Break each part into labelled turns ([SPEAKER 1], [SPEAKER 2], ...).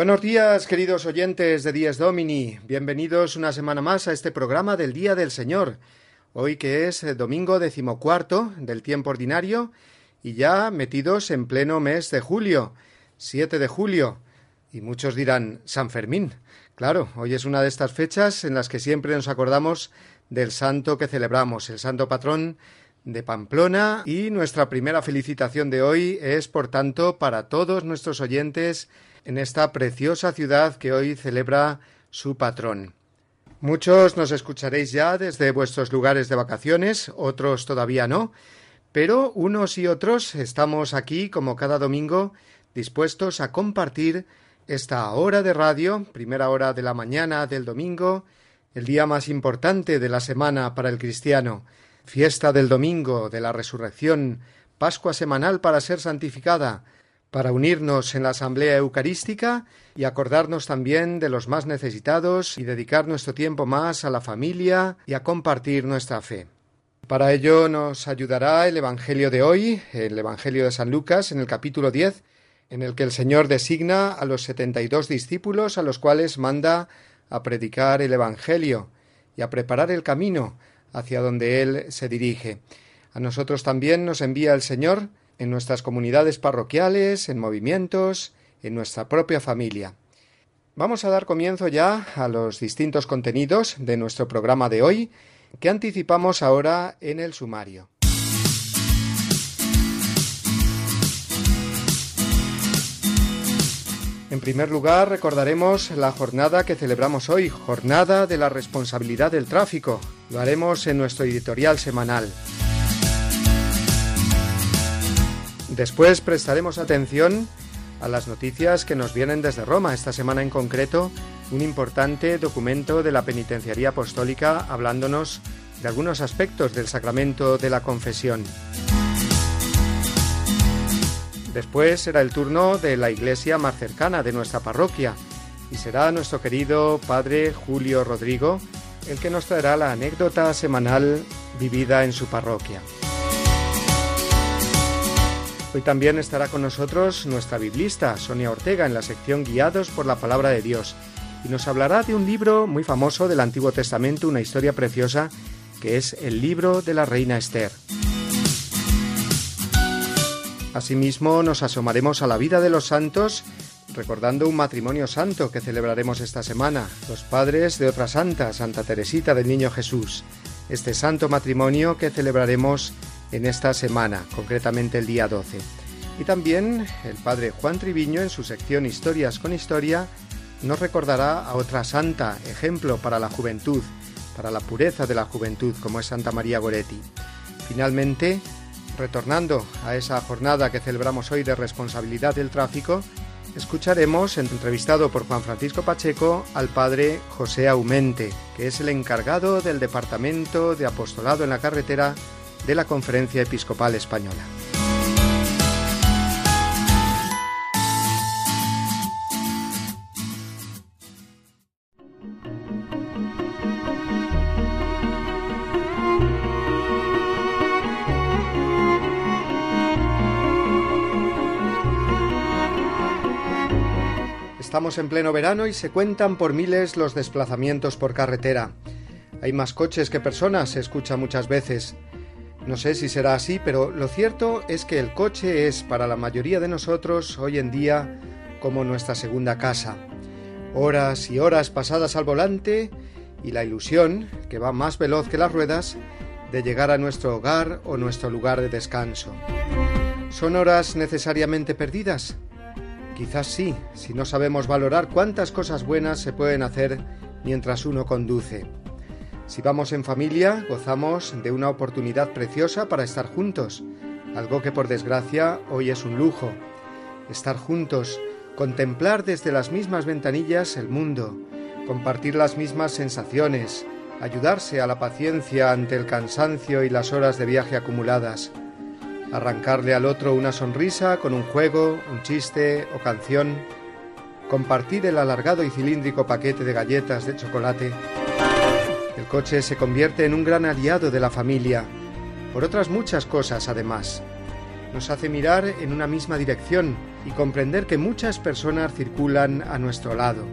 [SPEAKER 1] Buenos días, queridos oyentes de Días Domini. Bienvenidos una semana más a este programa del Día del Señor. Hoy que es domingo decimocuarto del tiempo ordinario y ya metidos en pleno mes de julio, 7 de julio. Y muchos dirán San Fermín. Claro, hoy es una de estas fechas en las que siempre nos acordamos del santo que celebramos, el santo patrón de Pamplona y nuestra primera felicitación de hoy es, por tanto, para todos nuestros oyentes en esta preciosa ciudad que hoy celebra su patrón. Muchos nos escucharéis ya desde vuestros lugares de vacaciones, otros todavía no, pero unos y otros estamos aquí como cada domingo dispuestos a compartir esta hora de radio, primera hora de la mañana del domingo, el día más importante de la semana para el cristiano, fiesta del domingo de la resurrección, Pascua semanal para ser santificada, para unirnos en la Asamblea Eucarística y acordarnos también de los más necesitados y dedicar nuestro tiempo más a la familia y a compartir nuestra fe. Para ello nos ayudará el Evangelio de hoy, el Evangelio de San Lucas, en el capítulo 10, en el que el Señor designa a los setenta y dos discípulos a los cuales manda a predicar el Evangelio y a preparar el camino hacia donde Él se dirige. A nosotros también nos envía el Señor en nuestras comunidades parroquiales, en movimientos, en nuestra propia familia. Vamos a dar comienzo ya a los distintos contenidos de nuestro programa de hoy, que anticipamos ahora en el sumario. En primer lugar, recordaremos la jornada que celebramos hoy, Jornada de la Responsabilidad del Tráfico. Lo haremos en nuestro editorial semanal. Después prestaremos atención a las noticias que nos vienen desde Roma, esta semana en concreto, un importante documento de la Penitenciaría Apostólica hablándonos de algunos aspectos del sacramento de la confesión. Después será el turno de la iglesia más cercana de nuestra parroquia y será nuestro querido Padre Julio Rodrigo el que nos traerá la anécdota semanal vivida en su parroquia. Hoy también estará con nosotros nuestra biblista, Sonia Ortega, en la sección Guiados por la Palabra de Dios, y nos hablará de un libro muy famoso del Antiguo Testamento, una historia preciosa, que es el libro de la Reina Esther. Asimismo, nos asomaremos a la vida de los santos, recordando un matrimonio santo que celebraremos esta semana, los padres de otra santa, Santa Teresita del Niño Jesús. Este santo matrimonio que celebraremos en esta semana, concretamente el día 12. Y también el padre Juan Triviño, en su sección Historias con Historia, nos recordará a otra santa, ejemplo para la juventud, para la pureza de la juventud, como es Santa María Goretti. Finalmente, retornando a esa jornada que celebramos hoy de responsabilidad del tráfico, escucharemos, entrevistado por Juan Francisco Pacheco, al padre José Aumente, que es el encargado del Departamento de Apostolado en la Carretera de la Conferencia Episcopal Española. Estamos en pleno verano y se cuentan por miles los desplazamientos por carretera. Hay más coches que personas, se escucha muchas veces. No sé si será así, pero lo cierto es que el coche es para la mayoría de nosotros hoy en día como nuestra segunda casa. Horas y horas pasadas al volante y la ilusión, que va más veloz que las ruedas, de llegar a nuestro hogar o nuestro lugar de descanso. ¿Son horas necesariamente perdidas? Quizás sí, si no sabemos valorar cuántas cosas buenas se pueden hacer mientras uno conduce. Si vamos en familia, gozamos de una oportunidad preciosa para estar juntos, algo que por desgracia hoy es un lujo. Estar juntos, contemplar desde las mismas ventanillas el mundo, compartir las mismas sensaciones, ayudarse a la paciencia ante el cansancio y las horas de viaje acumuladas, arrancarle al otro una sonrisa con un juego, un chiste o canción, compartir el alargado y cilíndrico paquete de galletas de chocolate, el coche se convierte en un gran aliado de la familia, por otras muchas cosas además. Nos hace mirar en una misma dirección y comprender que muchas personas circulan a nuestro lado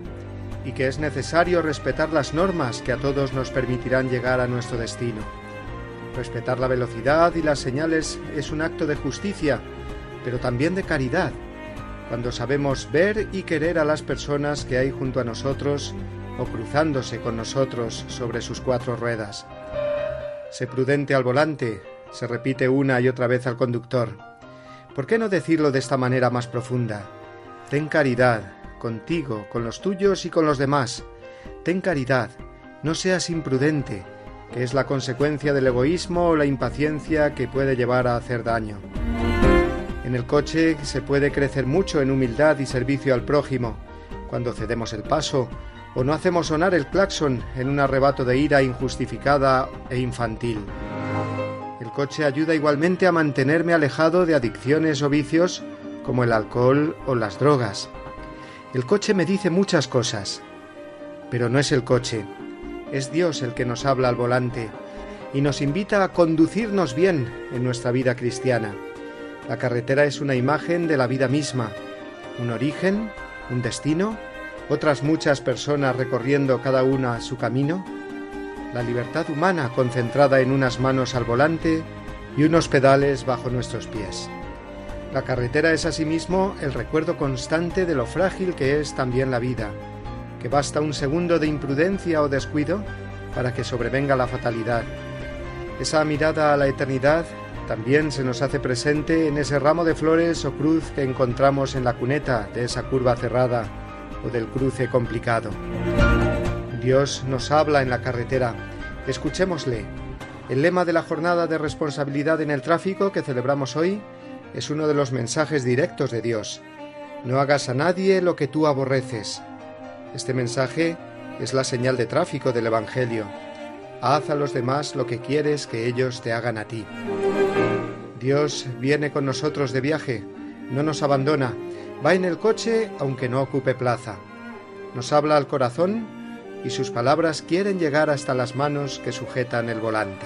[SPEAKER 1] y que es necesario respetar las normas que a todos nos permitirán llegar a nuestro destino. Respetar la velocidad y las señales es un acto de justicia, pero también de caridad, cuando sabemos ver y querer a las personas que hay junto a nosotros o cruzándose con nosotros sobre sus cuatro ruedas. Sé prudente al volante, se repite una y otra vez al conductor. ¿Por qué no decirlo de esta manera más profunda? Ten caridad, contigo, con los tuyos y con los demás. Ten caridad, no seas imprudente, que es la consecuencia del egoísmo o la impaciencia que puede llevar a hacer daño. En el coche se puede crecer mucho en humildad y servicio al prójimo, cuando cedemos el paso o no hacemos sonar el claxon en un arrebato de ira injustificada e infantil. El coche ayuda igualmente a mantenerme alejado de adicciones o vicios como el alcohol o las drogas. El coche me dice muchas cosas, pero no es el coche, es Dios el que nos habla al volante y nos invita a conducirnos bien en nuestra vida cristiana. La carretera es una imagen de la vida misma, un origen, un destino otras muchas personas recorriendo cada una su camino, la libertad humana concentrada en unas manos al volante y unos pedales bajo nuestros pies. La carretera es asimismo el recuerdo constante de lo frágil que es también la vida, que basta un segundo de imprudencia o descuido para que sobrevenga la fatalidad. Esa mirada a la eternidad también se nos hace presente en ese ramo de flores o cruz que encontramos en la cuneta de esa curva cerrada o del cruce complicado. Dios nos habla en la carretera. Escuchémosle. El lema de la jornada de responsabilidad en el tráfico que celebramos hoy es uno de los mensajes directos de Dios. No hagas a nadie lo que tú aborreces. Este mensaje es la señal de tráfico del Evangelio. Haz a los demás lo que quieres que ellos te hagan a ti. Dios viene con nosotros de viaje, no nos abandona, Va en el coche aunque no ocupe plaza. Nos habla al corazón y sus palabras quieren llegar hasta las manos que sujetan el volante.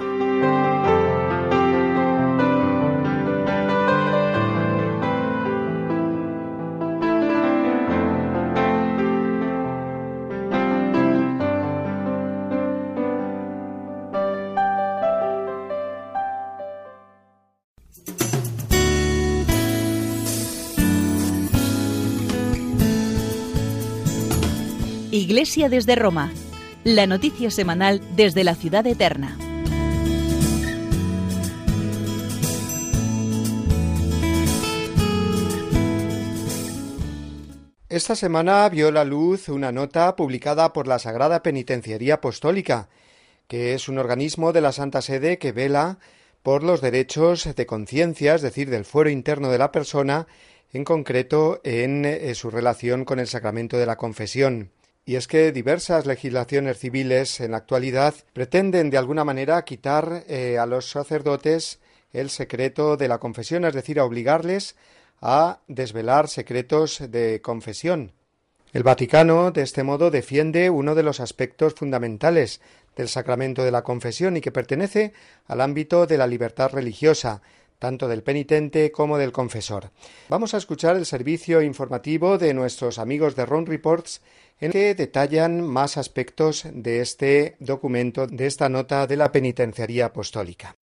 [SPEAKER 2] Desde Roma, la noticia semanal desde la ciudad eterna.
[SPEAKER 1] Esta semana vio la luz una nota publicada por la Sagrada Penitenciaría Apostólica, que es un organismo de la Santa Sede que vela por los derechos de conciencia, es decir, del fuero interno de la persona, en concreto en eh, su relación con el sacramento de la confesión. Y es que diversas legislaciones civiles en la actualidad pretenden de alguna manera quitar eh, a los sacerdotes el secreto de la confesión, es decir, a obligarles a desvelar secretos de confesión. El Vaticano, de este modo, defiende uno de los aspectos fundamentales del sacramento de la confesión y que pertenece al ámbito de la libertad religiosa, tanto del penitente como del confesor. Vamos a escuchar el servicio informativo de nuestros amigos de Ron Reports en que detallan más aspectos de este documento, de esta nota de la Penitenciaría Apostólica.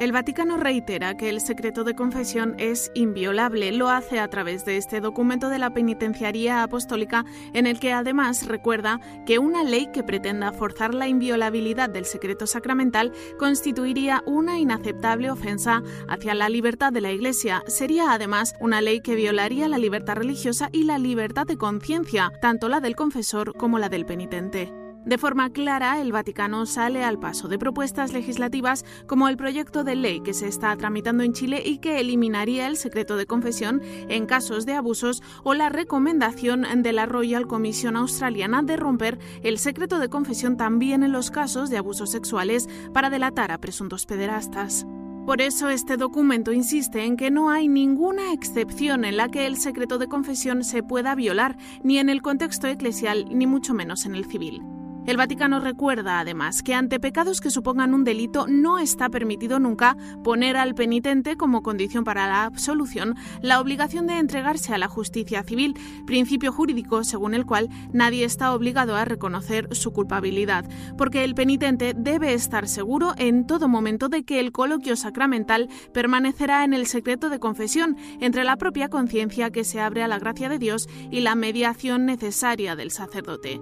[SPEAKER 3] El Vaticano reitera que el secreto de confesión es inviolable. Lo hace a través de este documento de la Penitenciaría Apostólica, en el que además recuerda que una ley que pretenda forzar la inviolabilidad del secreto sacramental constituiría una inaceptable ofensa hacia la libertad de la Iglesia. Sería además una ley que violaría la libertad religiosa y la libertad de conciencia, tanto la del confesor como la del penitente. De forma clara, el Vaticano sale al paso de propuestas legislativas como el proyecto de ley que se está tramitando en Chile y que eliminaría el secreto de confesión en casos de abusos o la recomendación de la Royal Commission Australiana de romper el secreto de confesión también en los casos de abusos sexuales para delatar a presuntos pederastas. Por eso este documento insiste en que no hay ninguna excepción en la que el secreto de confesión se pueda violar, ni en el contexto eclesial, ni mucho menos en el civil. El Vaticano recuerda además que ante pecados que supongan un delito no está permitido nunca poner al penitente como condición para la absolución la obligación de entregarse a la justicia civil, principio jurídico según el cual nadie está obligado a reconocer su culpabilidad, porque el penitente debe estar seguro en todo momento de que el coloquio sacramental permanecerá en el secreto de confesión entre la propia conciencia que se abre a la gracia de Dios y la mediación necesaria del sacerdote.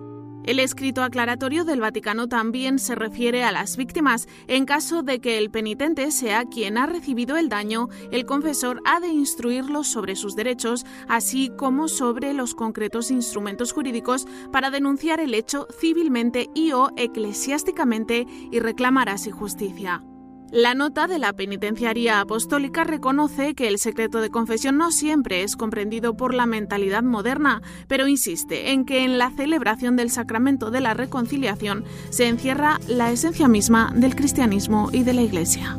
[SPEAKER 3] El escrito aclaratorio del Vaticano también se refiere a las víctimas. En caso de que el penitente sea quien ha recibido el daño, el confesor ha de instruirlos sobre sus derechos, así como sobre los concretos instrumentos jurídicos para denunciar el hecho civilmente y o eclesiásticamente y reclamar así justicia. La nota de la Penitenciaría Apostólica reconoce que el secreto de confesión no siempre es comprendido por la mentalidad moderna, pero insiste en que en la celebración del sacramento de la reconciliación se encierra la esencia misma del cristianismo y de la Iglesia.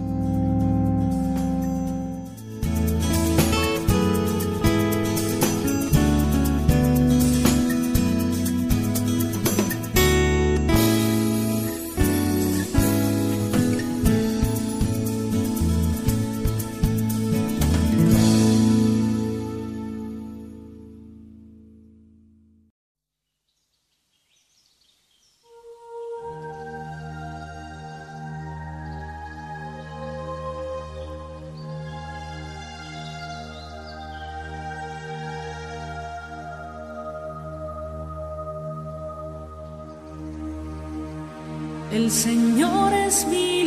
[SPEAKER 4] Señor es mi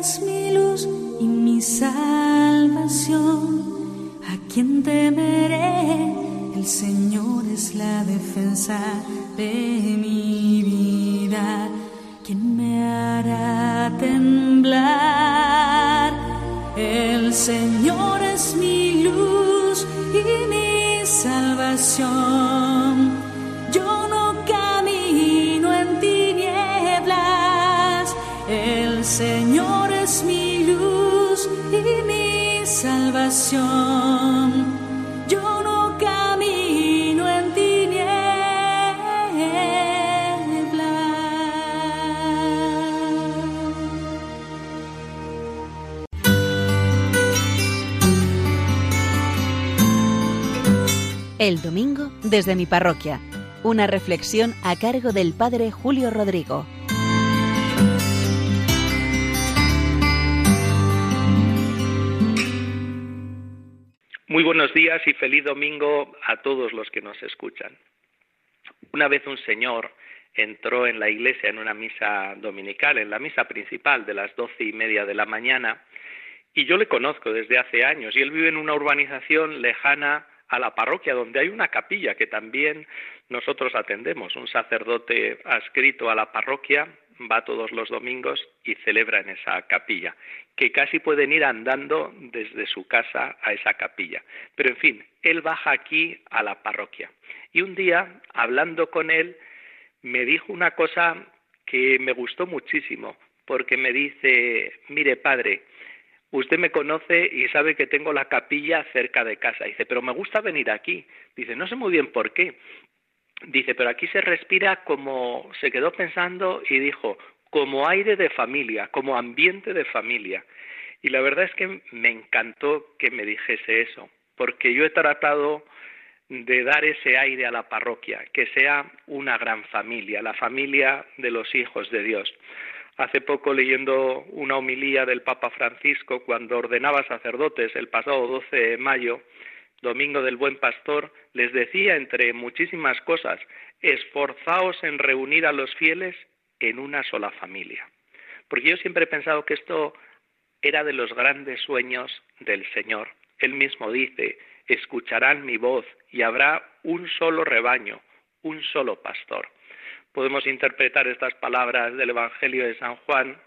[SPEAKER 4] es mi luz y mi salvación. ¿A ¿quién temeré? El Señor es la defensa de mi vida. ¿Quién me hará temblar? El Señor
[SPEAKER 2] El domingo desde mi parroquia. Una reflexión a cargo del Padre Julio Rodrigo.
[SPEAKER 5] Muy buenos días y feliz domingo a todos los que nos escuchan. Una vez un señor entró en la iglesia en una misa dominical, en la misa principal de las doce y media de la mañana, y yo le conozco desde hace años, y él vive en una urbanización lejana a la parroquia donde hay una capilla que también nosotros atendemos. Un sacerdote adscrito a la parroquia va todos los domingos y celebra en esa capilla, que casi pueden ir andando desde su casa a esa capilla. Pero en fin, él baja aquí a la parroquia. Y un día, hablando con él, me dijo una cosa que me gustó muchísimo, porque me dice, mire padre, Usted me conoce y sabe que tengo la capilla cerca de casa. Dice, pero me gusta venir aquí. Dice, no sé muy bien por qué. Dice, pero aquí se respira como, se quedó pensando y dijo, como aire de familia, como ambiente de familia. Y la verdad es que me encantó que me dijese eso, porque yo he tratado de dar ese aire a la parroquia, que sea una gran familia, la familia de los hijos de Dios. Hace poco leyendo una homilía del Papa Francisco cuando ordenaba sacerdotes el pasado 12 de mayo, Domingo del Buen Pastor, les decía entre muchísimas cosas, esforzaos en reunir a los fieles en una sola familia. Porque yo siempre he pensado que esto era de los grandes sueños del Señor. Él mismo dice, escucharán mi voz y habrá un solo rebaño, un solo pastor podemos interpretar estas palabras del Evangelio de San Juan,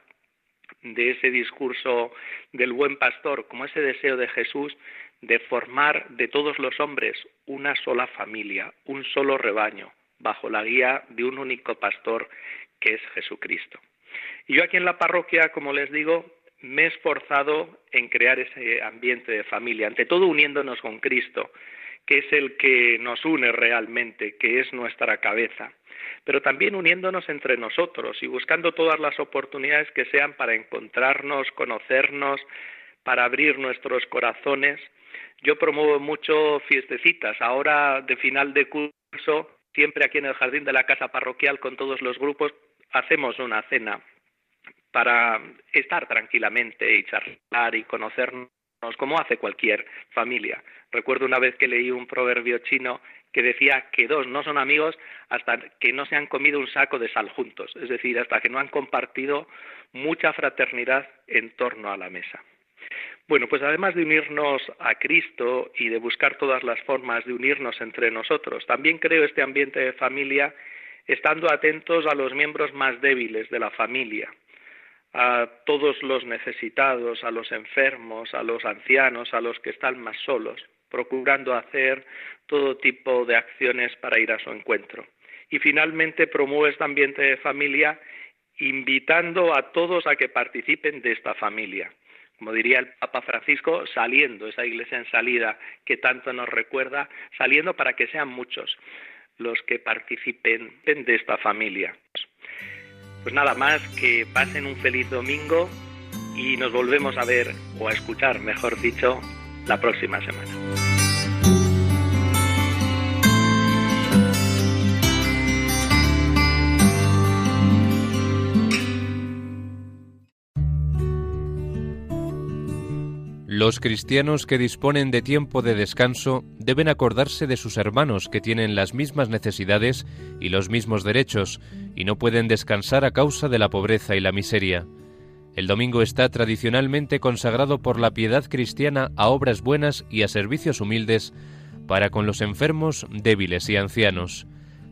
[SPEAKER 5] de ese discurso del buen pastor, como ese deseo de Jesús de formar de todos los hombres una sola familia, un solo rebaño, bajo la guía de un único pastor que es Jesucristo. Y yo aquí en la parroquia, como les digo, me he esforzado en crear ese ambiente de familia, ante todo uniéndonos con Cristo, que es el que nos une realmente, que es nuestra cabeza pero también uniéndonos entre nosotros y buscando todas las oportunidades que sean para encontrarnos, conocernos, para abrir nuestros corazones. Yo promuevo mucho fiestecitas. Ahora, de final de curso, siempre aquí en el jardín de la casa parroquial con todos los grupos, hacemos una cena para estar tranquilamente y charlar y conocernos como hace cualquier familia. Recuerdo una vez que leí un proverbio chino que decía que dos no son amigos hasta que no se han comido un saco de sal juntos, es decir, hasta que no han compartido mucha fraternidad en torno a la mesa. Bueno, pues además de unirnos a Cristo y de buscar todas las formas de unirnos entre nosotros, también creo este ambiente de familia estando atentos a los miembros más débiles de la familia, a todos los necesitados, a los enfermos, a los ancianos, a los que están más solos procurando hacer todo tipo de acciones para ir a su encuentro. Y finalmente promueve este ambiente de familia invitando a todos a que participen de esta familia. Como diría el Papa Francisco, saliendo, esa iglesia en salida que tanto nos recuerda, saliendo para que sean muchos los que participen de esta familia. Pues nada más, que pasen un feliz domingo y nos volvemos a ver o a escuchar, mejor dicho, la próxima semana.
[SPEAKER 6] Los cristianos que disponen de tiempo de descanso deben acordarse de sus hermanos que tienen las mismas necesidades y los mismos derechos y no pueden descansar a causa de la pobreza y la miseria. El domingo está tradicionalmente consagrado por la piedad cristiana a obras buenas y a servicios humildes para con los enfermos, débiles y ancianos.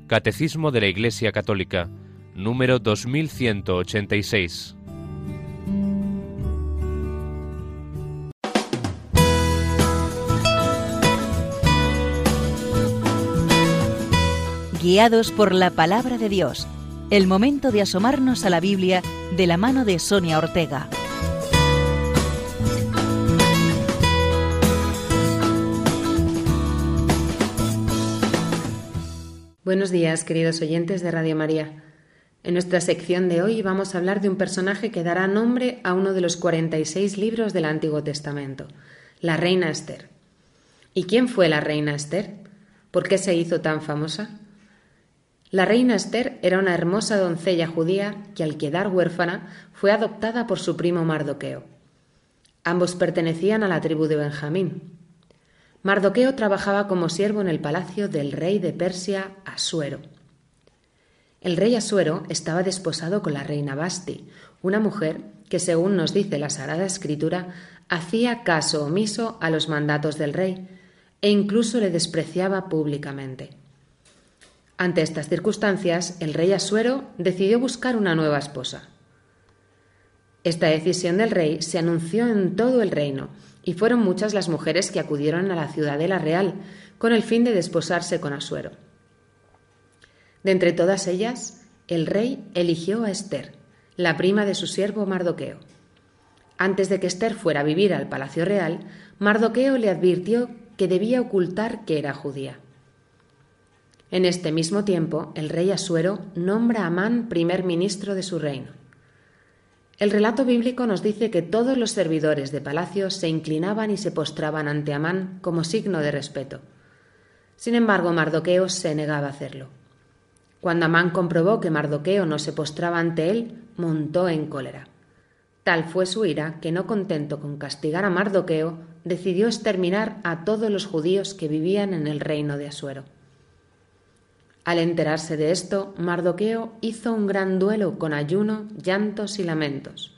[SPEAKER 6] Catecismo de la Iglesia Católica, número 2186.
[SPEAKER 2] Guiados por la palabra de Dios el momento de asomarnos a la Biblia de la mano de Sonia Ortega.
[SPEAKER 7] Buenos días, queridos oyentes de Radio María. En nuestra sección de hoy vamos a hablar de un personaje que dará nombre a uno de los 46 libros del Antiguo Testamento, la reina Esther. ¿Y quién fue la reina Esther? ¿Por qué se hizo tan famosa? La reina Esther era una hermosa doncella judía que al quedar huérfana fue adoptada por su primo Mardoqueo. Ambos pertenecían a la tribu de Benjamín. Mardoqueo trabajaba como siervo en el palacio del rey de Persia, Asuero. El rey Asuero estaba desposado con la reina Basti, una mujer que, según nos dice la Sagrada Escritura, hacía caso omiso a los mandatos del rey e incluso le despreciaba públicamente. Ante estas circunstancias, el rey Asuero decidió buscar una nueva esposa. Esta decisión del rey se anunció en todo el reino, y fueron muchas las mujeres que acudieron a la ciudadela real con el fin de desposarse con Asuero. De entre todas ellas, el rey eligió a Esther, la prima de su siervo Mardoqueo. Antes de que Esther fuera a vivir al palacio real, Mardoqueo le advirtió que debía ocultar que era judía. En este mismo tiempo, el rey Asuero nombra a Amán primer ministro de su reino. El relato bíblico nos dice que todos los servidores de palacio se inclinaban y se postraban ante Amán como signo de respeto. Sin embargo, Mardoqueo se negaba a hacerlo. Cuando Amán comprobó que Mardoqueo no se postraba ante él, montó en cólera. Tal fue su ira que, no contento con castigar a Mardoqueo, decidió exterminar a todos los judíos que vivían en el reino de Asuero. Al enterarse de esto, Mardoqueo hizo un gran duelo con ayuno, llantos y lamentos.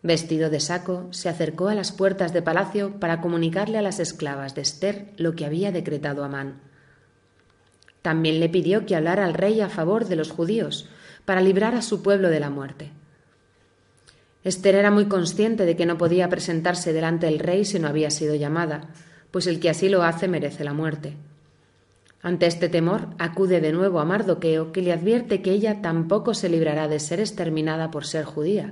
[SPEAKER 7] Vestido de saco, se acercó a las puertas de palacio para comunicarle a las esclavas de Esther lo que había decretado Amán. También le pidió que hablara al rey a favor de los judíos, para librar a su pueblo de la muerte. Esther era muy consciente de que no podía presentarse delante del rey si no había sido llamada, pues el que así lo hace merece la muerte. Ante este temor, acude de nuevo a Mardoqueo, que le advierte que ella tampoco se librará de ser exterminada por ser judía,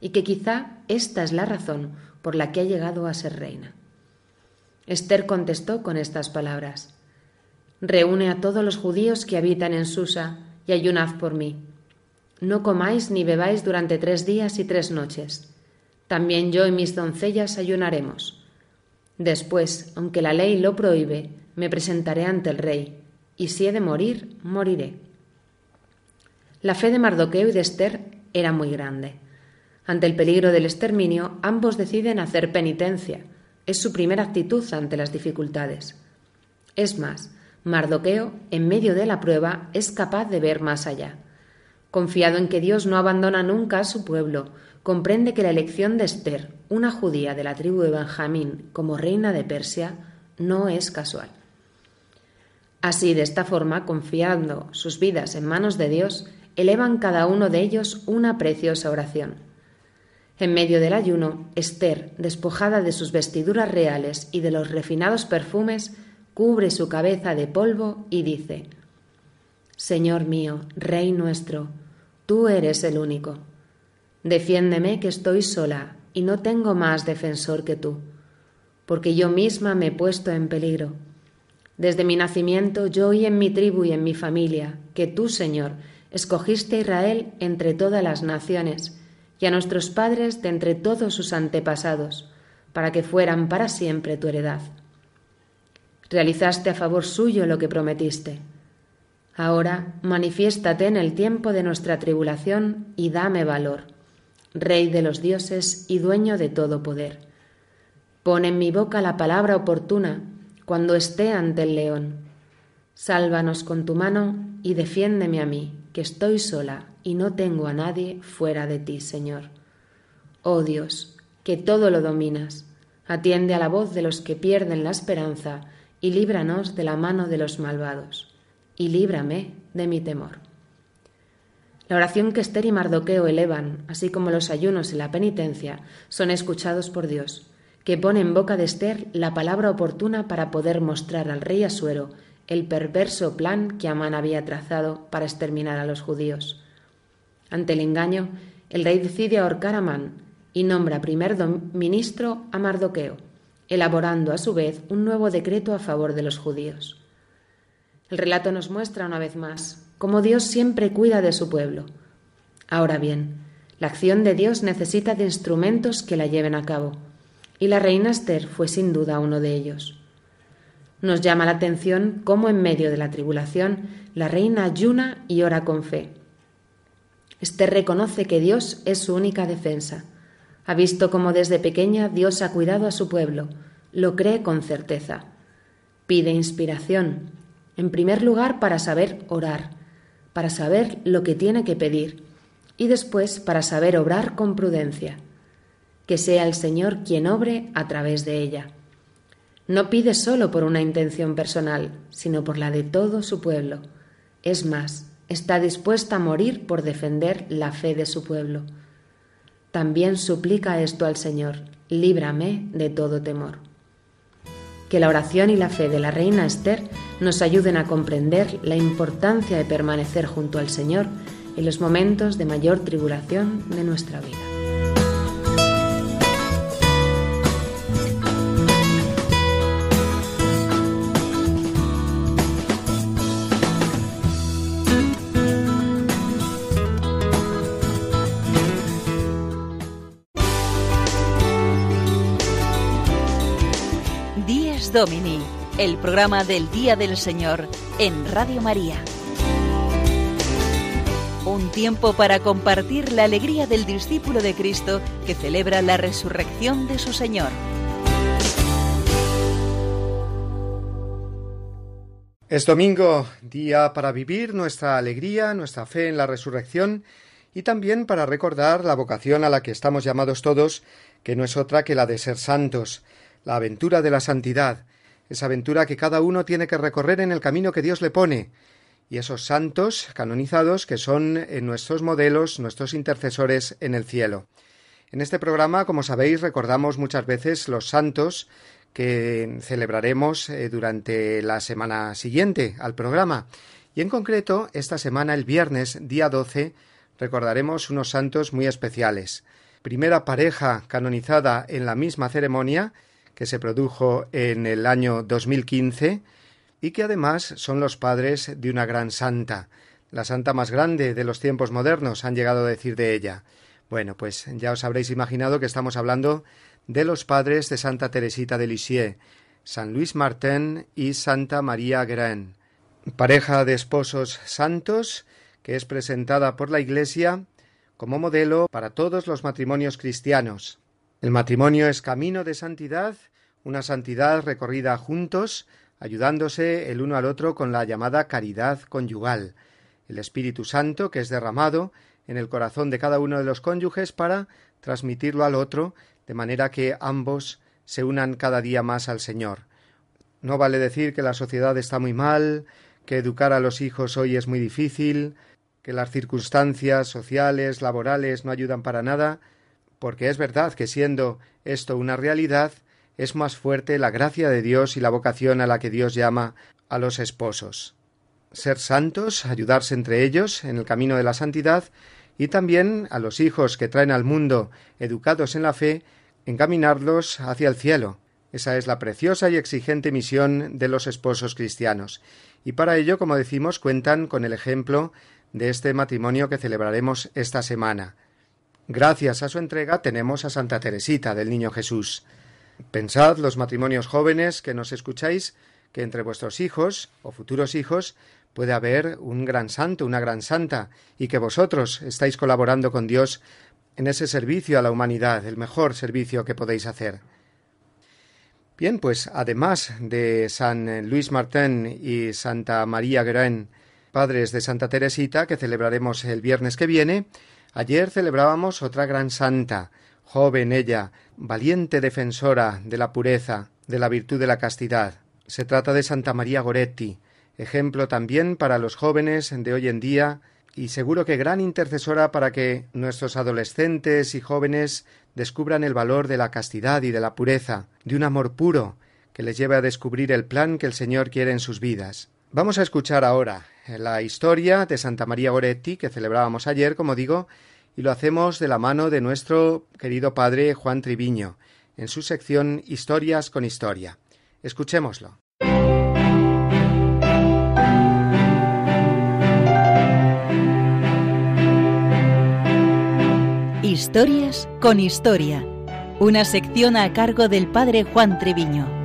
[SPEAKER 7] y que quizá esta es la razón por la que ha llegado a ser reina. Esther contestó con estas palabras Reúne a todos los judíos que habitan en Susa y ayunad por mí. No comáis ni bebáis durante tres días y tres noches. También yo y mis doncellas ayunaremos. Después, aunque la ley lo prohíbe, me presentaré ante el rey, y si he de morir, moriré. La fe de Mardoqueo y de Esther era muy grande. Ante el peligro del exterminio, ambos deciden hacer penitencia. Es su primera actitud ante las dificultades. Es más, Mardoqueo, en medio de la prueba, es capaz de ver más allá. Confiado en que Dios no abandona nunca a su pueblo, comprende que la elección de Esther, una judía de la tribu de Benjamín, como reina de Persia, no es casual. Así, de esta forma, confiando sus vidas en manos de Dios, elevan cada uno de ellos una preciosa oración. En medio del ayuno, Esther, despojada de sus vestiduras reales y de los refinados perfumes, cubre su cabeza de polvo y dice, Señor mío, Rey nuestro, tú eres el único. Defiéndeme que estoy sola y no tengo más defensor que tú, porque yo misma me he puesto en peligro desde mi nacimiento yo oí en mi tribu y en mi familia que tú, Señor, escogiste a Israel entre todas las naciones y a nuestros padres de entre todos sus antepasados, para que fueran para siempre tu heredad. Realizaste a favor suyo lo que prometiste. Ahora manifiéstate en el tiempo de nuestra tribulación y dame valor, Rey de los dioses y dueño de todo poder. Pon en mi boca la palabra oportuna cuando esté ante el león. Sálvanos con tu mano y defiéndeme a mí, que estoy sola y no tengo a nadie fuera de ti, Señor. Oh Dios, que todo lo dominas, atiende a la voz de los que pierden la esperanza y líbranos de la mano de los malvados, y líbrame de mi temor. La oración que Esther y Mardoqueo elevan, así como los ayunos y la penitencia, son escuchados por Dios, que pone en boca de Esther la palabra oportuna para poder mostrar al rey Asuero el perverso plan que Amán había trazado para exterminar a los judíos. Ante el engaño, el rey decide ahorcar a Amán y nombra primer ministro a Mardoqueo, elaborando a su vez un nuevo decreto a favor de los judíos. El relato nos muestra una vez más cómo Dios siempre cuida de su pueblo. Ahora bien, la acción de Dios necesita de instrumentos que la lleven a cabo, y la reina Esther fue sin duda uno de ellos. Nos llama la atención cómo en medio de la tribulación la reina ayuna y ora con fe. Esther reconoce que Dios es su única defensa. Ha visto cómo desde pequeña Dios ha cuidado a su pueblo. Lo cree con certeza. Pide inspiración, en primer lugar para saber orar, para saber lo que tiene que pedir y después para saber obrar con prudencia. Que sea el Señor quien obre a través de ella. No pide solo por una intención personal, sino por la de todo su pueblo. Es más, está dispuesta a morir por defender la fe de su pueblo. También suplica esto al Señor, líbrame de todo temor. Que la oración y la fe de la reina Esther nos ayuden a comprender la importancia de permanecer junto al Señor en los momentos de mayor tribulación de nuestra vida.
[SPEAKER 2] Domini, el programa del Día del Señor en Radio María. Un tiempo para compartir la alegría del discípulo de Cristo que celebra la resurrección de su Señor.
[SPEAKER 1] Es domingo, día para vivir nuestra alegría, nuestra fe en la resurrección y también para recordar la vocación a la que estamos llamados todos, que no es otra que la de ser santos, la aventura de la santidad, esa aventura que cada uno tiene que recorrer en el camino que Dios le pone, y esos santos canonizados que son eh, nuestros modelos, nuestros intercesores en el cielo. En este programa, como sabéis, recordamos muchas veces los santos que celebraremos eh, durante la semana siguiente al programa. Y en concreto, esta semana, el viernes, día 12, recordaremos unos santos muy especiales. Primera pareja canonizada en la misma ceremonia, que se produjo en el año 2015 y que además son los padres de una gran santa, la santa más grande de los tiempos modernos, han llegado a decir de ella. Bueno, pues ya os habréis imaginado que estamos hablando de los padres de Santa Teresita de Lisieux, San Luis Martín y Santa María Guerin, pareja de esposos santos que es presentada por la Iglesia como modelo para todos los matrimonios cristianos. El matrimonio es camino de santidad, una santidad recorrida juntos, ayudándose el uno al otro con la llamada caridad conyugal, el Espíritu Santo que es derramado en el corazón de cada uno de los cónyuges para transmitirlo al otro, de manera que ambos se unan cada día más al Señor. No vale decir que la sociedad está muy mal, que educar a los hijos hoy es muy difícil, que las circunstancias sociales, laborales no ayudan para nada, porque es verdad que siendo esto una realidad, es más fuerte la gracia de Dios y la vocación a la que Dios llama a los esposos. Ser santos, ayudarse entre ellos en el camino de la santidad, y también a los hijos que traen al mundo educados en la fe, encaminarlos hacia el cielo. Esa es la preciosa y exigente misión de los esposos cristianos. Y para ello, como decimos, cuentan con el ejemplo de este matrimonio que celebraremos esta semana. Gracias a su entrega tenemos a Santa Teresita del Niño Jesús. Pensad, los matrimonios jóvenes que nos escucháis, que entre vuestros hijos o futuros hijos puede haber un gran santo, una gran santa, y que vosotros estáis colaborando con Dios en ese servicio a la humanidad, el mejor servicio que podéis hacer. Bien, pues además de San Luis Martín y Santa María Guerin, padres de Santa Teresita, que celebraremos el viernes que viene, Ayer celebrábamos otra gran santa, joven ella, valiente defensora de la pureza, de la virtud de la castidad. Se trata de Santa María Goretti, ejemplo también para los jóvenes de hoy en día y seguro que gran intercesora para que nuestros adolescentes y jóvenes descubran el valor de la castidad y de la pureza, de un amor puro que les lleve a descubrir el plan que el Señor quiere en sus vidas. Vamos a escuchar ahora la historia de Santa María Goretti que celebrábamos ayer, como digo, y lo hacemos de la mano de nuestro querido padre Juan Triviño, en su sección Historias con Historia. Escuchémoslo.
[SPEAKER 2] Historias con Historia, una sección a cargo del padre Juan Treviño.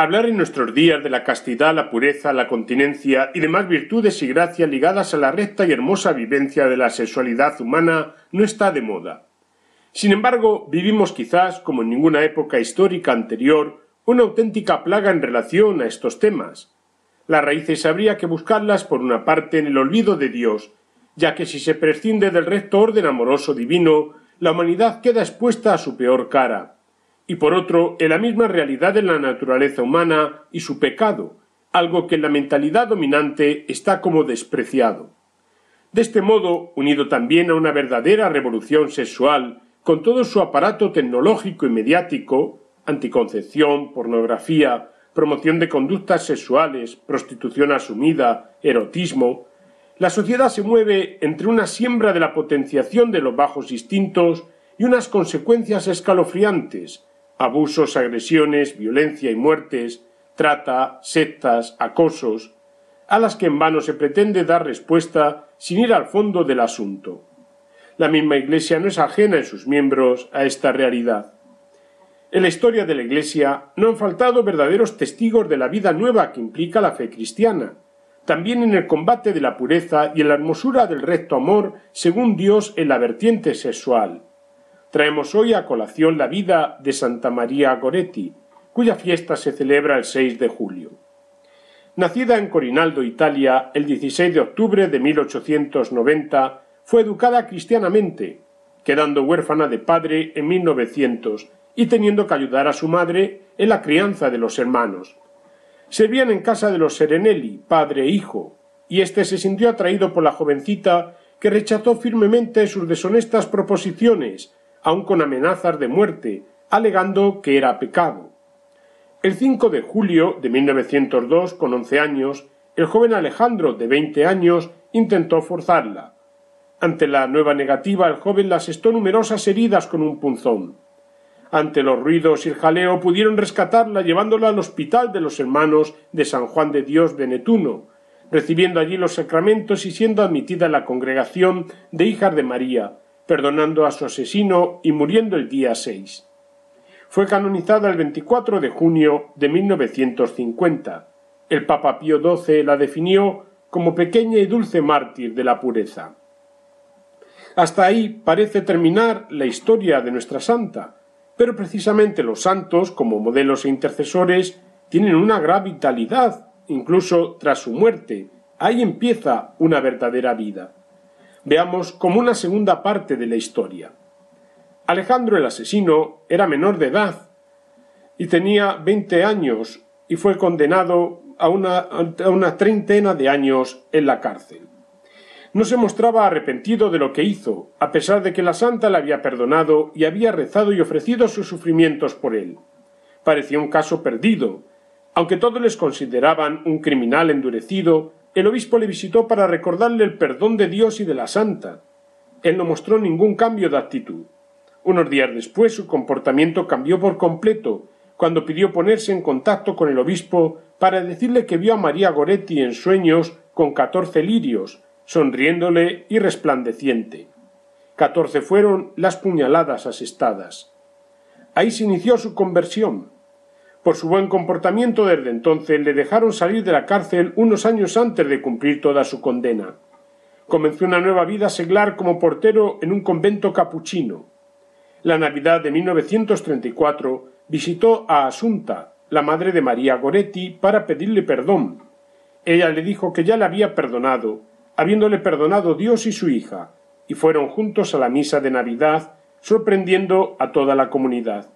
[SPEAKER 8] Hablar en nuestros días de la castidad, la pureza, la continencia y demás virtudes y gracias ligadas a la recta y hermosa vivencia de la sexualidad humana no está de moda. Sin embargo, vivimos quizás, como en ninguna época histórica anterior, una auténtica plaga en relación a estos temas. Las raíces habría que buscarlas por una parte en el olvido de Dios, ya que si se prescinde del recto orden amoroso divino, la humanidad queda expuesta a su peor cara y por otro en la misma realidad de la naturaleza humana y su pecado, algo que en la mentalidad dominante está como despreciado. De este modo, unido también a una verdadera revolución sexual, con todo su aparato tecnológico y mediático, anticoncepción, pornografía, promoción de conductas sexuales, prostitución asumida, erotismo, la sociedad se mueve entre una siembra de la potenciación de los bajos instintos y unas consecuencias escalofriantes, abusos, agresiones, violencia y muertes, trata, sectas, acosos, a las que en vano se pretende dar respuesta sin ir al fondo del asunto. La misma Iglesia no es ajena en sus miembros a esta realidad. En la historia de la Iglesia no han faltado verdaderos testigos de la vida nueva que implica la fe cristiana, también en el combate de la pureza y en la hermosura del recto amor según Dios en la vertiente sexual. Traemos hoy a colación la vida de Santa María Goretti, cuya fiesta se celebra el 6 de julio. Nacida en Corinaldo, Italia, el 16 de octubre de 1890, fue educada cristianamente, quedando huérfana de padre en 1900 y teniendo que ayudar a su madre en la crianza de los hermanos. Servían en casa de los Serenelli, padre e hijo, y éste se sintió atraído por la jovencita que rechazó firmemente sus deshonestas proposiciones aun con amenazas de muerte, alegando que era pecado. El 5 de julio de 1902, con once años, el joven Alejandro, de veinte años, intentó forzarla. Ante la nueva negativa, el joven le asestó numerosas heridas con un punzón. Ante los ruidos y el jaleo pudieron rescatarla llevándola al hospital de los hermanos de San Juan de Dios de Netuno, recibiendo allí los sacramentos y siendo admitida en la congregación de hijas de María, perdonando a su asesino y muriendo el día 6. Fue canonizada el 24 de junio de 1950. El Papa Pío XII la definió como pequeña y dulce mártir de la pureza. Hasta ahí parece terminar la historia de nuestra santa, pero precisamente los santos, como modelos e intercesores, tienen una gran vitalidad, incluso tras su muerte. Ahí empieza una verdadera vida veamos como una segunda parte de la historia. Alejandro el asesino era menor de edad y tenía veinte años y fue condenado a una, a una treintena de años en la cárcel. No se mostraba arrepentido de lo que hizo, a pesar de que la santa le había perdonado y había rezado y ofrecido sus sufrimientos por él. Parecía un caso perdido, aunque todos les consideraban un criminal endurecido el obispo le visitó para recordarle el perdón de Dios y de la santa. Él no mostró ningún cambio de actitud. Unos días después su comportamiento cambió por completo, cuando pidió ponerse en contacto con el obispo para decirle que vio a María Goretti en sueños con catorce lirios, sonriéndole y resplandeciente. Catorce fueron las puñaladas asestadas. Ahí se inició su conversión. Por su buen comportamiento desde entonces le dejaron salir de la cárcel unos años antes de cumplir toda su condena. Comenzó una nueva vida seglar como portero en un convento capuchino. La Navidad de 1934 visitó a Asunta, la madre de María Goretti, para pedirle perdón. Ella le dijo que ya le había perdonado, habiéndole perdonado Dios y su hija, y fueron juntos a la misa de Navidad, sorprendiendo a toda la comunidad.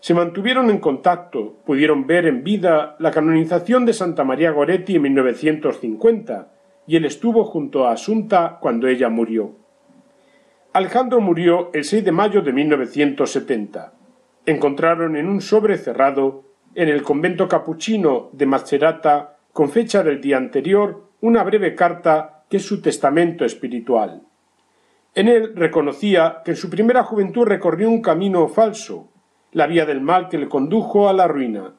[SPEAKER 8] Se mantuvieron en contacto, pudieron ver en vida la canonización de Santa María Goretti en 1950, y él estuvo junto a Asunta cuando ella murió. Alejandro murió el 6 de mayo de 1970. Encontraron en un sobre cerrado, en el convento capuchino de Macerata, con fecha del día anterior, una breve carta que es su testamento espiritual. En él reconocía que en su primera juventud recorrió un camino falso, la vía del mal que le condujo a la ruina,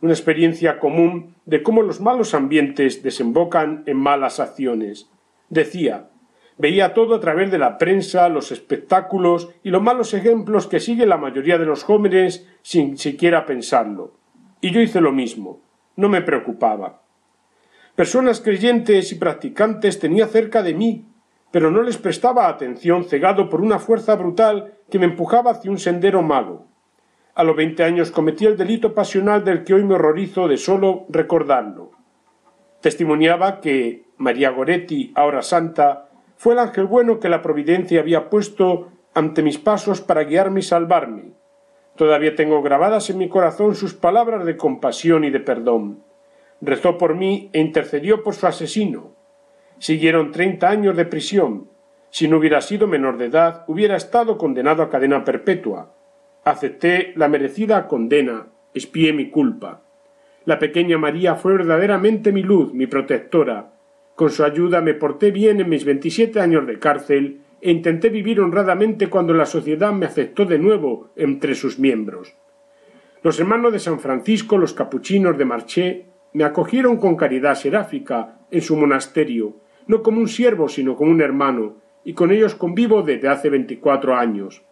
[SPEAKER 8] una experiencia común de cómo los malos ambientes desembocan en malas acciones. Decía, veía todo a través de la prensa, los espectáculos y los malos ejemplos que sigue la mayoría de los jóvenes sin siquiera pensarlo. Y yo hice lo mismo. No me preocupaba. Personas creyentes y practicantes tenía cerca de mí, pero no les prestaba atención cegado por una fuerza brutal que me empujaba hacia un sendero malo. A los veinte años cometí el delito pasional del que hoy me horrorizo de solo recordarlo. Testimoniaba que María Goretti, ahora santa, fue el ángel bueno que la providencia había puesto ante mis pasos para guiarme y salvarme. Todavía tengo grabadas en mi corazón sus palabras de compasión y de perdón. Rezó por mí e intercedió por su asesino. Siguieron treinta años de prisión. Si no hubiera sido menor de edad, hubiera estado condenado a cadena perpetua Acepté la merecida condena, espié mi culpa. La pequeña María fue verdaderamente mi luz, mi protectora. Con su ayuda me porté bien en mis veintisiete años de cárcel e intenté vivir honradamente cuando la sociedad me aceptó de nuevo entre sus miembros. Los hermanos de San Francisco, los capuchinos de Marché, me acogieron con caridad seráfica en su monasterio, no como un siervo, sino como un hermano, y con ellos convivo desde hace veinticuatro años.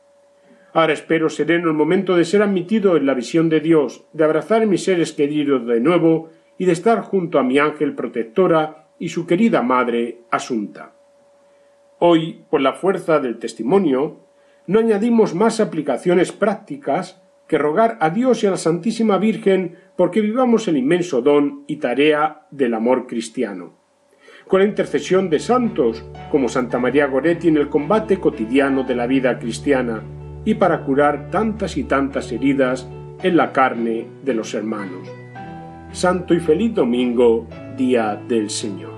[SPEAKER 8] Ahora espero sereno el momento de ser admitido en la visión de Dios, de abrazar a mis seres queridos de nuevo y de estar junto a mi ángel protectora y su querida madre Asunta. Hoy, por la fuerza del testimonio, no añadimos más aplicaciones prácticas que rogar a Dios y a la Santísima Virgen porque vivamos el inmenso don y tarea del amor cristiano. Con la intercesión de santos, como Santa María Goretti en el combate cotidiano de la vida cristiana, y para curar tantas y tantas heridas en la carne de los hermanos. Santo y feliz domingo, día del Señor.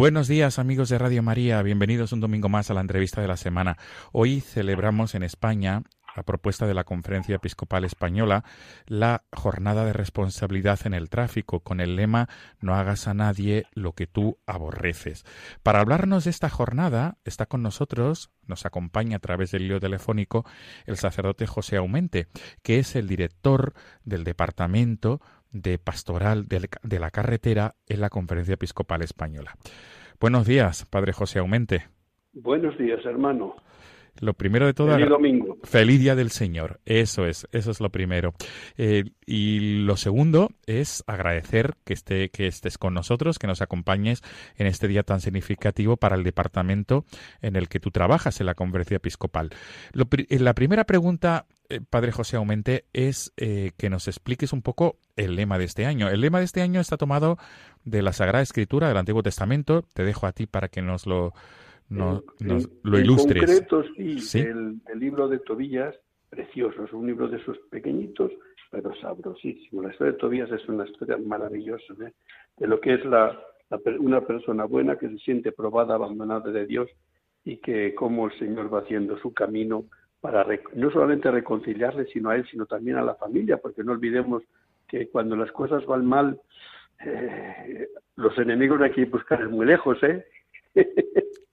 [SPEAKER 9] Buenos días amigos de Radio María, bienvenidos un domingo más a la entrevista de la semana. Hoy celebramos en España a propuesta de la Conferencia Episcopal Española, la jornada de responsabilidad en el tráfico, con el lema No hagas a nadie lo que tú aborreces. Para hablarnos de esta jornada, está con nosotros, nos acompaña a través del lío telefónico, el sacerdote José Aumente, que es el director del Departamento de Pastoral de la Carretera en la Conferencia Episcopal Española. Buenos días, Padre José Aumente.
[SPEAKER 10] Buenos días, hermano.
[SPEAKER 9] Lo primero de todo,
[SPEAKER 10] feliz domingo.
[SPEAKER 9] Feliz día del Señor. Eso es, eso es lo primero. Eh, y lo segundo es agradecer que esté, que estés con nosotros, que nos acompañes en este día tan significativo para el departamento en el que tú trabajas en la conferencia episcopal. Eh, la primera pregunta, eh, Padre José Aumente, es que nos expliques un poco el lema de este año. El lema de este año está tomado de la Sagrada Escritura del Antiguo Testamento. Te dejo a ti para que nos lo no, lo ilustres.
[SPEAKER 10] En concreto, sí, El, libro de Tobías, precioso, es un libro de esos pequeñitos, pero sabrosísimo. La historia de Tobías es una historia maravillosa ¿eh? de lo que es la, una persona buena que se siente probada, abandonada de Dios y que como el Señor va haciendo su camino para no solamente reconciliarle, sino a él, sino también a la familia, porque no olvidemos que cuando las cosas van mal, eh, los enemigos hay que buscar muy lejos, ¿eh?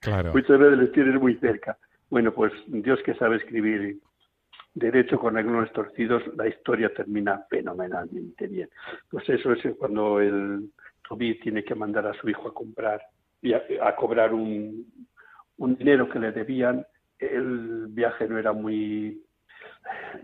[SPEAKER 9] Claro.
[SPEAKER 10] Muchas veces les tienes muy cerca. Bueno, pues Dios que sabe escribir derecho con algunos torcidos, la historia termina fenomenalmente bien. Pues eso es cuando el Tobí tiene que mandar a su hijo a comprar y a, cobrar un, un dinero que le debían. El viaje no era muy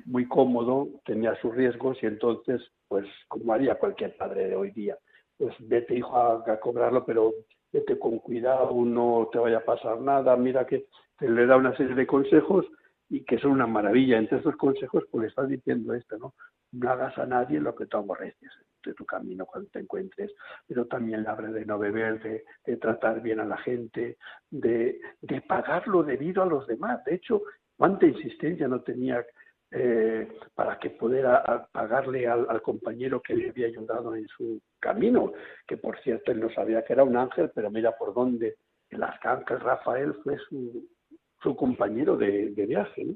[SPEAKER 10] muy cómodo, tenía sus riesgos y entonces, pues como haría cualquier padre de hoy día, pues vete hijo a cobrarlo, pero vete con cuidado, no te vaya a pasar nada, mira que te le da una serie de consejos y que son una maravilla. Entre estos consejos, pues le estás diciendo esto, ¿no? No hagas a nadie lo que tú aborreces de tu camino cuando te encuentres, pero también le habla de no beber, de, tratar bien a la gente, de, de pagar lo debido a los demás. De hecho, cuánta insistencia no tenía eh, para que pudiera pagarle al, compañero que le había ayudado en su camino, que por cierto él no sabía que era un ángel, pero mira por dónde, el arcángel Rafael fue su, su compañero de, viaje. ¿no?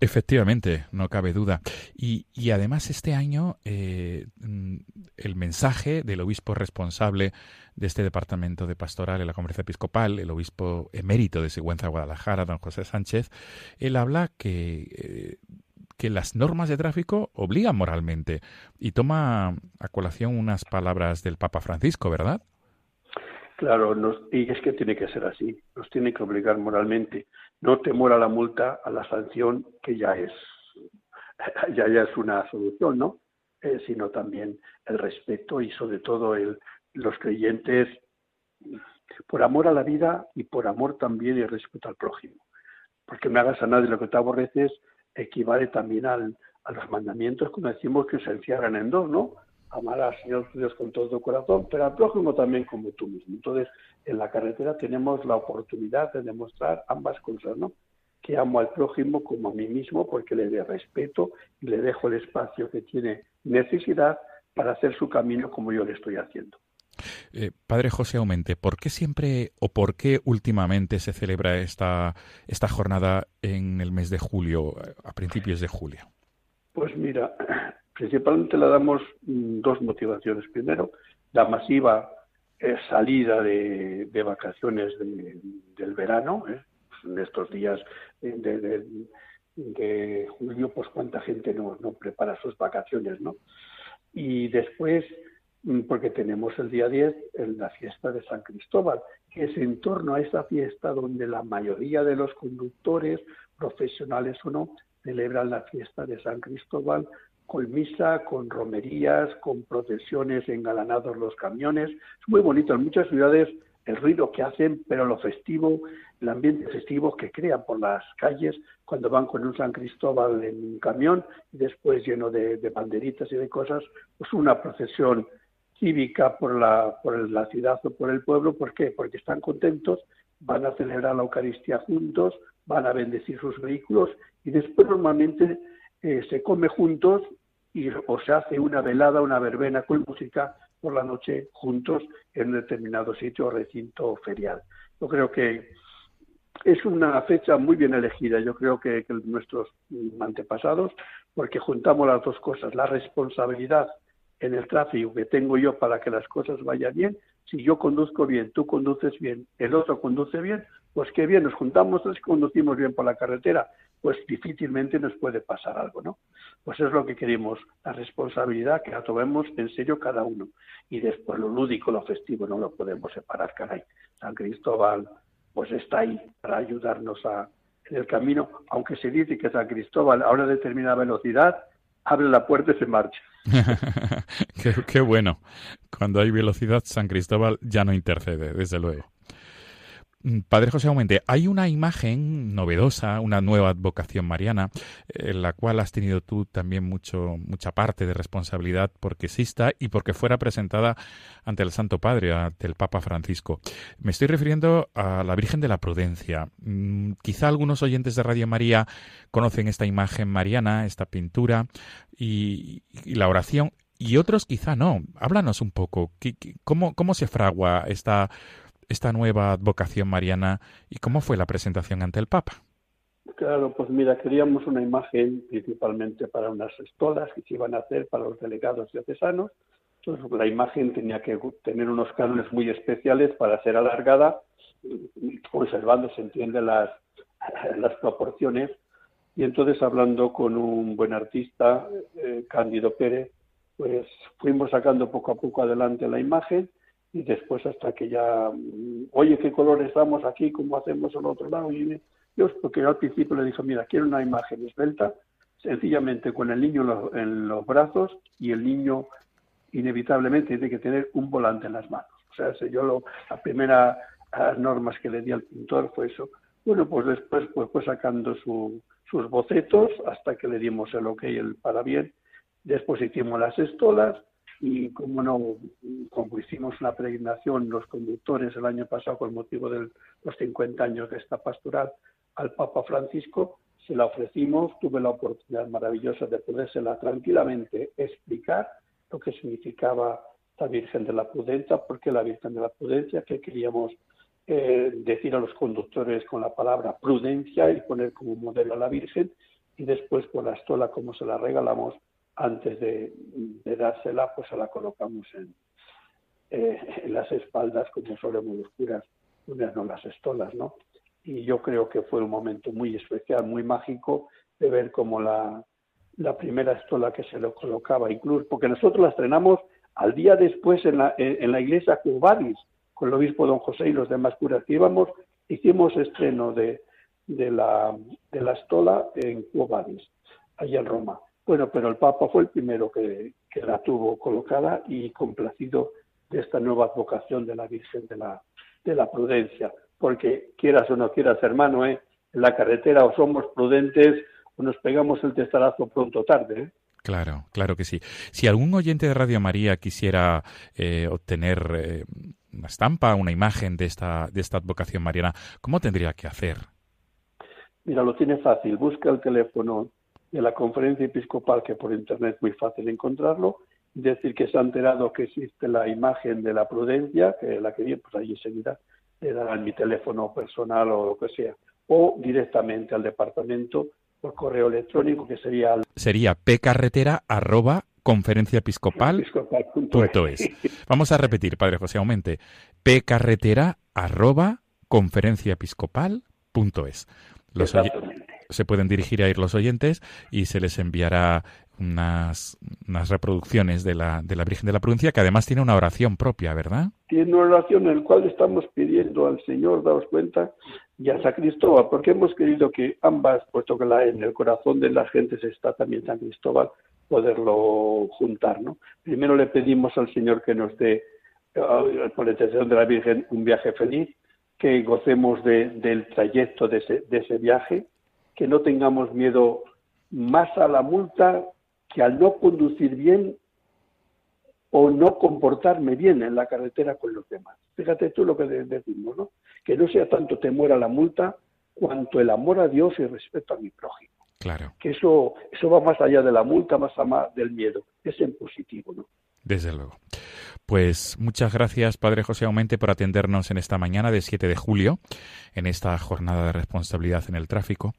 [SPEAKER 9] Efectivamente, no cabe duda. Y, y además este año eh, mm, el mensaje del obispo responsable de este departamento de pastoral en la conferencia episcopal, el obispo emérito de Sigüenza Guadalajara, don José Sánchez, él habla que, eh, que las normas de tráfico obligan moralmente y toma a colación unas palabras del Papa Francisco, ¿verdad?
[SPEAKER 10] Claro, y es que tiene que ser así, nos tiene que obligar moralmente no temor a la multa, a la sanción, que ya es, ya, ya es una solución, ¿no? Eh, sino también el respeto y sobre todo el, los creyentes por amor a la vida y por amor también y respeto al prójimo. Porque me hagas a nadie lo que te aborreces equivale también al, a los mandamientos, como decimos, que se encierran en dos, ¿no? Amar al Señor Dios con todo tu corazón, pero al prójimo también como tú mismo. Entonces, en la carretera tenemos la oportunidad de demostrar ambas cosas, ¿no? Que amo al prójimo como a mí mismo porque le de respeto y le dejo el espacio que tiene necesidad para hacer su camino como yo le estoy haciendo.
[SPEAKER 9] Eh, padre José Aumente, ¿por qué siempre o por qué últimamente se celebra esta, esta jornada en el mes de julio, a principios de julio?
[SPEAKER 10] Pues mira, Principalmente le damos mm, dos motivaciones. Primero, la masiva eh, salida de, vacaciones del verano, ¿eh? en estos días de, julio, pues cuánta gente no, no, prepara sus vacaciones, ¿no? Y después, mm, porque tenemos el día 10, en la fiesta de San Cristóbal, que es en torno a esa fiesta donde la mayoría de los conductores, profesionales o no, celebran la fiesta de San Cristóbal con misa, con romerías, con procesiones engalanados los camiones. Es muy bonito. En muchas ciudades el ruido que hacen, pero lo festivo, el ambiente festivo que crean por las calles cuando van con un San Cristóbal en un camión y después lleno de, banderitas y de cosas, pues una procesión cívica por la, por la ciudad o por el pueblo. ¿Por qué? Porque están contentos, van a celebrar la Eucaristía juntos, van a bendecir sus vehículos y después normalmente eh, se come juntos y, o se hace una velada, una verbena con música por la noche juntos en un determinado sitio o recinto ferial. Yo creo que es una fecha muy bien elegida, yo creo que, que nuestros antepasados, porque juntamos las dos cosas, la responsabilidad en el tráfico que tengo yo para que las cosas vayan bien, si yo conduzco bien, tú conduces bien, el otro conduce bien, pues qué bien, nos juntamos y conducimos bien por la carretera, pues difícilmente nos puede pasar algo, ¿no? Pues es lo que queremos, la responsabilidad que la tomemos en serio cada uno. Y después lo lúdico, lo festivo, no lo podemos separar, caray. San Cristóbal, pues está ahí para ayudarnos a, en el camino, aunque se dice que San Cristóbal a una determinada velocidad abre la puerta y se marcha.
[SPEAKER 9] qué, bueno. Cuando hay velocidad, San Cristóbal ya no intercede, desde luego. Mm, Padre José Aumente, hay una imagen novedosa, una nueva advocación mariana, en la cual has tenido tú también mucho, mucha parte de responsabilidad porque exista y porque fuera presentada ante el Santo Padre, ante el Papa Francisco. Me estoy refiriendo a la Virgen de la Prudencia. Mm, quizá algunos oyentes de Radio María conocen esta imagen mariana, esta pintura y, la oración, y otros quizá no. Háblanos un poco. ¿Cómo, cómo se fragua esta esta nueva advocación mariana y cómo fue la presentación ante el Papa.
[SPEAKER 10] Claro, pues mira, queríamos una imagen principalmente para unas estolas que se iban a hacer para los delegados diocesanos. Entonces, la imagen tenía que tener unos cánones muy especiales para ser alargada, conservando, se entiende, las, las proporciones. Y entonces, hablando con un buen artista, eh, Cándido Pérez, pues fuimos sacando poco a poco adelante la imagen y después hasta que ya, mm, oye, ¿qué colores damos aquí? ¿Cómo hacemos al otro lado? Y yo, porque al principio le dije, mira, quiero una imagen esbelta, sencillamente con el niño en los, brazos y el niño inevitablemente tiene que tener un volante en las manos. O sea, yo lo, la primera normas que le di al pintor fue eso. Bueno, pues después pues fue sacando su, sus bocetos hasta que le dimos el ok, el para bien. Después hicimos las estolas, y como no, como hicimos una peregrinación los conductores el año pasado con motivo de los 50 años de esta pastoral al Papa Francisco, se la ofrecimos, tuve la oportunidad maravillosa de podérsela tranquilamente explicar lo que significaba la Virgen de la Prudencia, porque la Virgen de la Prudencia, que queríamos eh, decir a los conductores con la palabra prudencia y poner como modelo a la Virgen, y después con la estola como se la regalamos, antes de, dársela, pues se la colocamos en, eh, en las espaldas, como solemos los curas ponernos las estolas, ¿no? Y yo creo que fue un momento muy especial, muy mágico, de ver cómo la, la primera estola que se lo colocaba, incluso, porque nosotros la estrenamos al día después en la, en, la iglesia Cubaris, con el obispo don José y los demás curas que íbamos, hicimos estreno de, de, la, de la estola en Cubaris, allá en Roma. Bueno, pero el Papa fue el primero que, la tuvo colocada y complacido de esta nueva advocación de la Virgen de la, de la Prudencia. Porque quieras o no quieras, hermano, ¿eh? en la carretera o somos prudentes o nos pegamos el testarazo pronto o tarde. ¿eh?
[SPEAKER 9] Claro, claro que sí. Si algún oyente de Radio María quisiera eh, obtener eh, una estampa, una imagen de esta, de esta advocación mariana, ¿cómo tendría que hacer?
[SPEAKER 10] Mira, lo tiene fácil. Busca el teléfono de la conferencia episcopal, que por internet es muy fácil encontrarlo, decir que se ha enterado que existe la imagen de la prudencia, que la que pues ahí enseguida le darán mi teléfono personal o lo que sea, o directamente al departamento por correo electrónico, que sería...
[SPEAKER 9] Sería pcarretera arroba Vamos a repetir, Padre José Aumente, pcarretera arroba Los, se pueden dirigir a ir los oyentes y se les enviará unas, unas reproducciones de la, de la Virgen de la Prudencia, que además tiene una oración propia, ¿verdad?
[SPEAKER 10] Tiene una oración en la cual estamos pidiendo al Señor, daos cuenta, y a San Cristóbal, porque hemos querido que ambas, puesto que la, en el corazón de la gente se está también San Cristóbal, poderlo juntar, ¿no? Primero le pedimos al Señor que nos dé, uh, por la intercesión de la Virgen, un viaje feliz, que gocemos de, del trayecto de ese, de ese viaje, que no tengamos miedo más a la multa que al no conducir bien o no comportarme bien en la carretera con los demás. Fíjate tú lo que decimos, ¿no? Que no sea tanto temor a la multa cuanto el amor a Dios y respeto a mi prójimo.
[SPEAKER 9] Claro.
[SPEAKER 10] Que eso, eso va más allá de la multa, más allá del miedo. Es en positivo, ¿no?
[SPEAKER 9] Desde luego. Pues muchas gracias, Padre José Aumente, por atendernos en esta mañana de 7 de julio, en esta jornada de responsabilidad en el tráfico.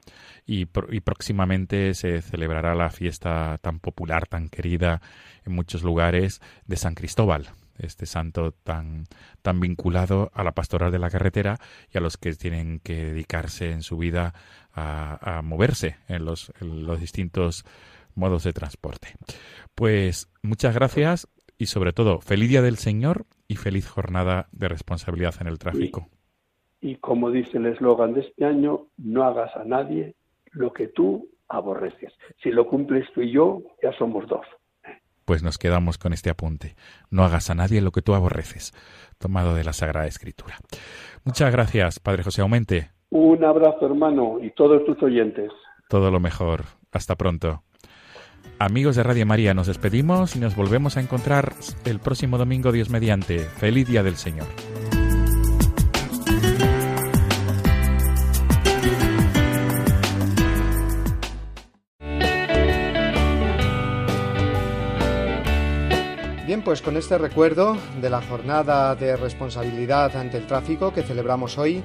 [SPEAKER 9] Y, próximamente se celebrará la fiesta tan popular, tan querida en muchos lugares de San Cristóbal, este santo tan, tan vinculado a la pastoral de la carretera y a los que tienen que dedicarse en su vida a, a moverse en los, en los distintos modos de transporte. Pues muchas gracias y sobre todo feliz día del Señor y feliz jornada de responsabilidad en el tráfico.
[SPEAKER 10] Y, y como dice el eslogan de este año, no hagas a nadie lo que tú aborreces. Si lo cumples tú y yo, ya somos dos.
[SPEAKER 9] Pues nos quedamos con este apunte. No hagas a nadie lo que tú aborreces, tomado de la Sagrada Escritura. Muchas gracias, Padre José Aumente.
[SPEAKER 10] Un abrazo, hermano, y todos tus oyentes.
[SPEAKER 9] Todo lo mejor. Hasta pronto. Amigos de Radio María, nos despedimos y nos volvemos a encontrar el próximo domingo, Dios mediante. Feliz Día del Señor.
[SPEAKER 1] Bien, pues con este recuerdo de la jornada de responsabilidad ante el tráfico que celebramos hoy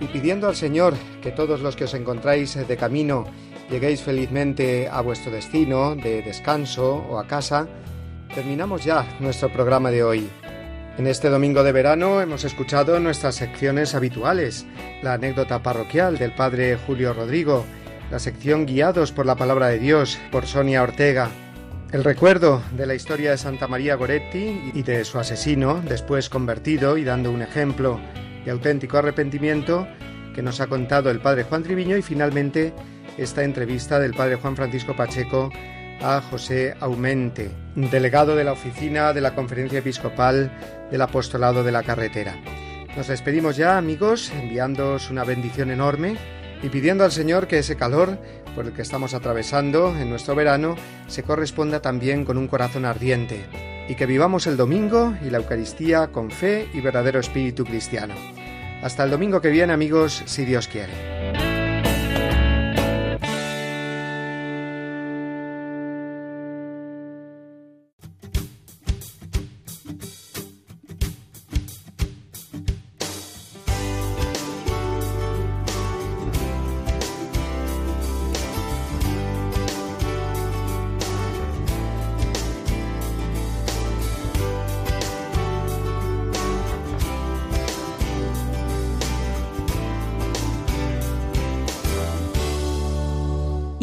[SPEAKER 1] y pidiendo al Señor que todos los que os encontráis de camino lleguéis felizmente a vuestro destino de descanso o a casa, terminamos ya nuestro programa de hoy. En este domingo de verano hemos escuchado nuestras secciones habituales, la anécdota parroquial del Padre Julio Rodrigo, la sección Guiados por la Palabra de Dios por Sonia Ortega, el recuerdo de la historia de Santa María Goretti y de su asesino, después convertido y dando un ejemplo de auténtico arrepentimiento que nos ha contado el Padre Juan Triviño y finalmente esta entrevista del Padre Juan Francisco Pacheco a José Aumente, delegado de la oficina de la Conferencia Episcopal del Apostolado de la Carretera. Nos despedimos ya, amigos, enviándoos una bendición enorme y pidiendo al Señor que ese calor por el que estamos atravesando en nuestro verano se corresponda también con un corazón ardiente y que vivamos el domingo y la Eucaristía con fe y verdadero espíritu cristiano. Hasta el domingo que viene, amigos, si Dios quiere.